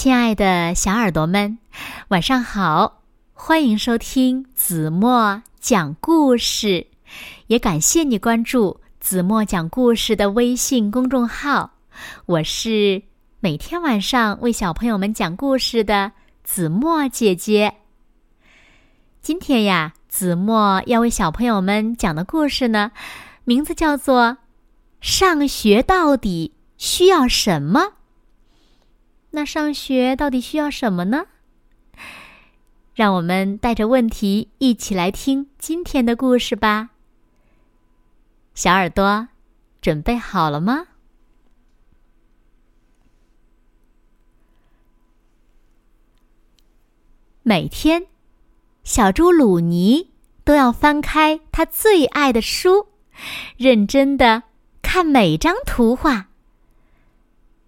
亲爱的小耳朵们，晚上好！欢迎收听子墨讲故事，也感谢你关注子墨讲故事的微信公众号。我是每天晚上为小朋友们讲故事的子墨姐姐。今天呀，子墨要为小朋友们讲的故事呢，名字叫做《上学到底需要什么》。那上学到底需要什么呢？让我们带着问题一起来听今天的故事吧。小耳朵，准备好了吗？每天，小猪鲁尼都要翻开他最爱的书，认真的看每张图画。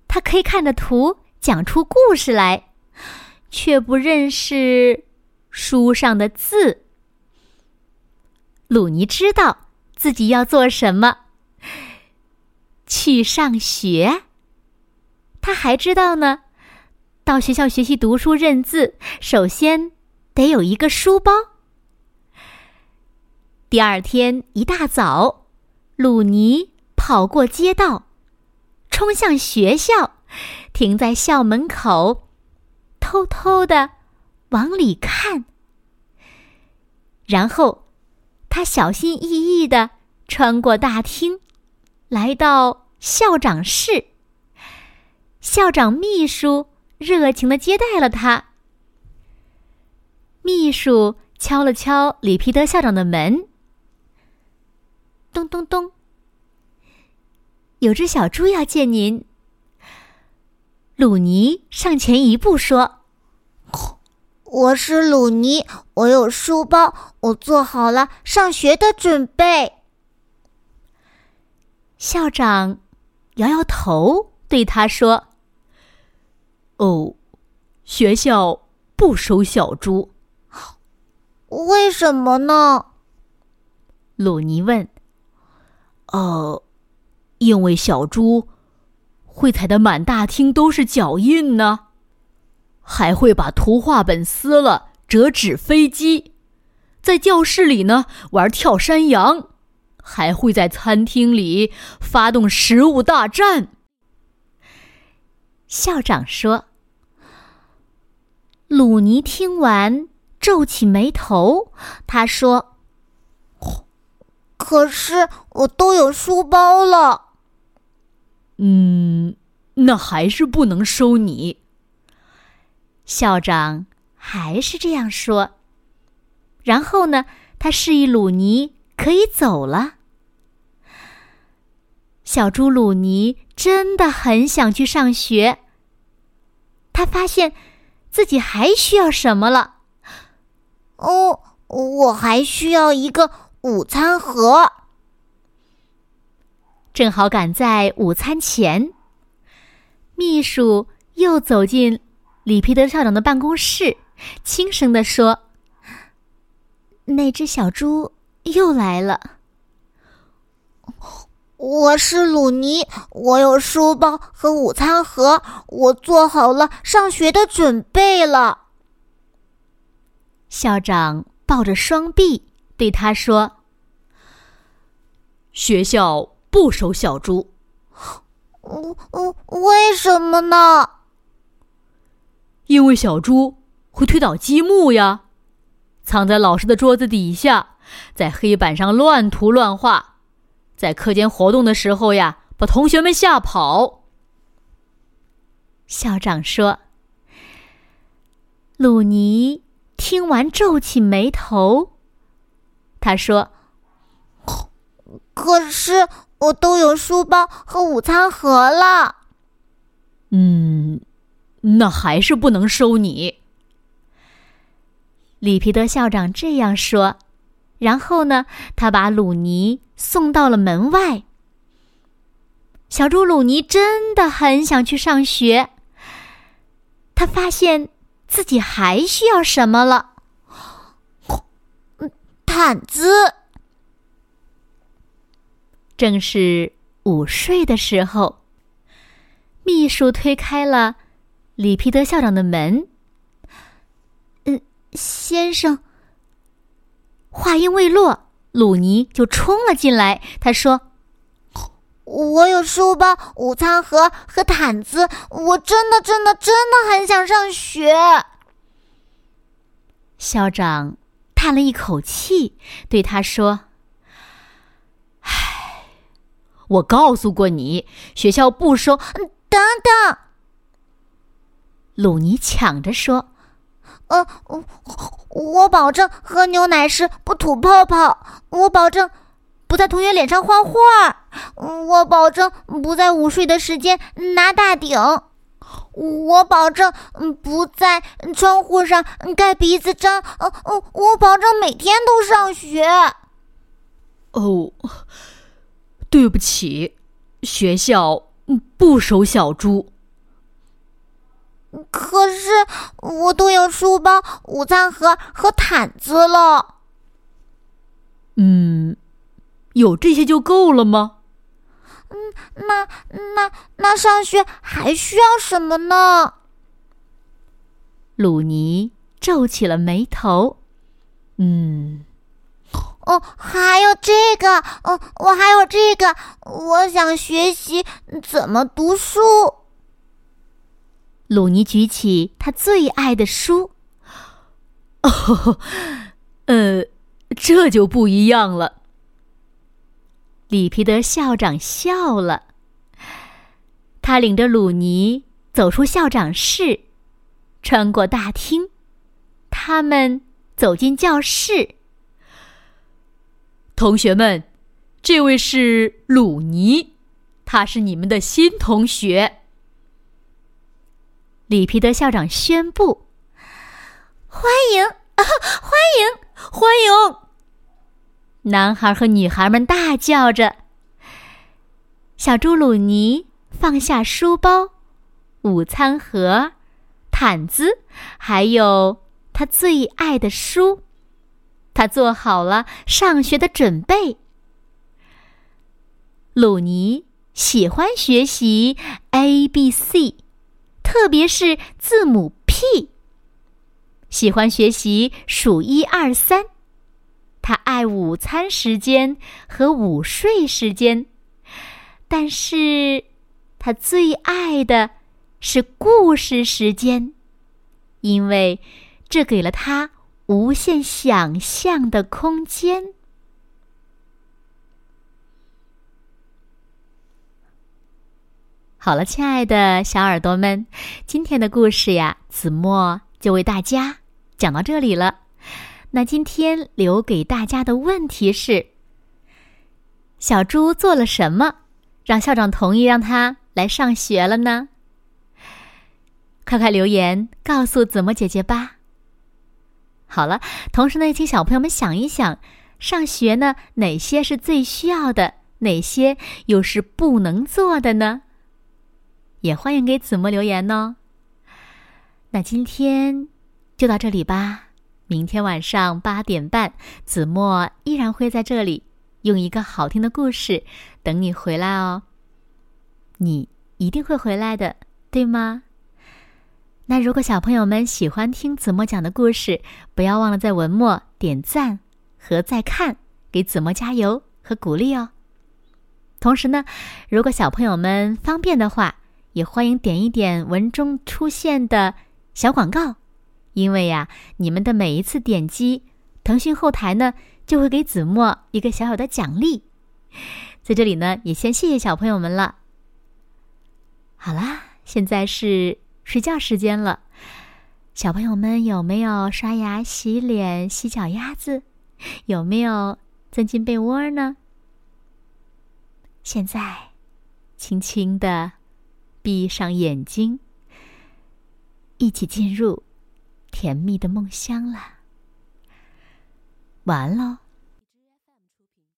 他可以看着图。讲出故事来，却不认识书上的字。鲁尼知道自己要做什么，去上学。他还知道呢，到学校学习读书认字，首先得有一个书包。第二天一大早，鲁尼跑过街道，冲向学校。停在校门口，偷偷的往里看。然后，他小心翼翼的穿过大厅，来到校长室。校长秘书热情的接待了他。秘书敲了敲里皮德校长的门，咚咚咚，有只小猪要见您。鲁尼上前一步说：“我是鲁尼，我有书包，我做好了上学的准备。”校长摇摇头，对他说：“哦，学校不收小猪。为什么呢？”鲁尼问。“哦，因为小猪。”会踩得满大厅都是脚印呢，还会把图画本撕了折纸飞机，在教室里呢玩跳山羊，还会在餐厅里发动食物大战。校长说：“鲁尼听完皱起眉头，他说：‘可是我都有书包了。’”嗯，那还是不能收你。校长还是这样说。然后呢，他示意鲁尼可以走了。小猪鲁尼真的很想去上学。他发现自己还需要什么了。哦，我还需要一个午餐盒。正好赶在午餐前，秘书又走进里皮德校长的办公室，轻声地说：“那只小猪又来了。”我是鲁尼，我有书包和午餐盒，我做好了上学的准备了。校长抱着双臂对他说：“学校。”不收小猪，嗯嗯，为什么呢？因为小猪会推倒积木呀，藏在老师的桌子底下，在黑板上乱涂乱画，在课间活动的时候呀，把同学们吓跑。校长说：“鲁尼听完皱起眉头，他说：‘可是。’”我都有书包和午餐盒了。嗯，那还是不能收你。里皮德校长这样说，然后呢，他把鲁尼送到了门外。小猪鲁尼真的很想去上学。他发现自己还需要什么了？毯子。正是午睡的时候，秘书推开了里皮德校长的门。嗯，先生。话音未落，鲁尼就冲了进来。他说：“我有书包、午餐盒和毯子，我真的、真的、真的很想上学。”校长叹了一口气，对他说：“我告诉过你，学校不收。”等等，鲁尼抢着说。呃，我保证喝牛奶时不吐泡泡，我保证不在同学脸上画画，我保证不在午睡的时间拿大顶，我保证不在窗户上盖鼻子章，呃，我保证每天都上学。哦，对不起，学校不收小猪。可是我都有书包、午餐盒和毯子了。嗯，有这些就够了吗？嗯，那那那上学还需要什么呢？鲁尼皱起了眉头。嗯，哦，还有这个，哦，我还有这个，我想学习怎么读书。鲁尼举起他最爱的书。哦，呃，这就不一样了。里皮德校长笑了。他领着鲁尼走出校长室，穿过大厅，他们走进教室。同学们，这位是鲁尼，他是你们的新同学。里皮德校长宣布：“欢迎，欢迎，欢迎！”男孩和女孩们大叫着。小猪鲁尼放下书包、午餐盒、毯子，还有他最爱的书，他做好了上学的准备。鲁尼喜欢学习 A B C。特别是字母 P，喜欢学习数一二三。他爱午餐时间和午睡时间，但是他最爱的是故事时间，因为这给了他无限想象的空间。好了，亲爱的小耳朵们，今天的故事呀，子墨就为大家讲到这里了。那今天留给大家的问题是：小猪做了什么，让校长同意让他来上学了呢？快快留言告诉子墨姐姐吧。好了，同时呢，也请小朋友们想一想，上学呢，哪些是最需要的，哪些又是不能做的呢？也欢迎给子墨留言哦。那今天就到这里吧。明天晚上八点半，子墨依然会在这里，用一个好听的故事等你回来哦。你一定会回来的，对吗？那如果小朋友们喜欢听子墨讲的故事，不要忘了在文末点赞和再看，给子墨加油和鼓励哦。同时呢，如果小朋友们方便的话，也欢迎点一点文中出现的小广告，因为呀，你们的每一次点击，腾讯后台呢就会给子墨一个小小的奖励。在这里呢，也先谢谢小朋友们了。好啦，现在是睡觉时间了，小朋友们有没有刷牙、洗脸、洗脚丫子？有没有钻进被窝呢？现在，轻轻的。闭上眼睛，一起进入甜蜜的梦乡了。完了。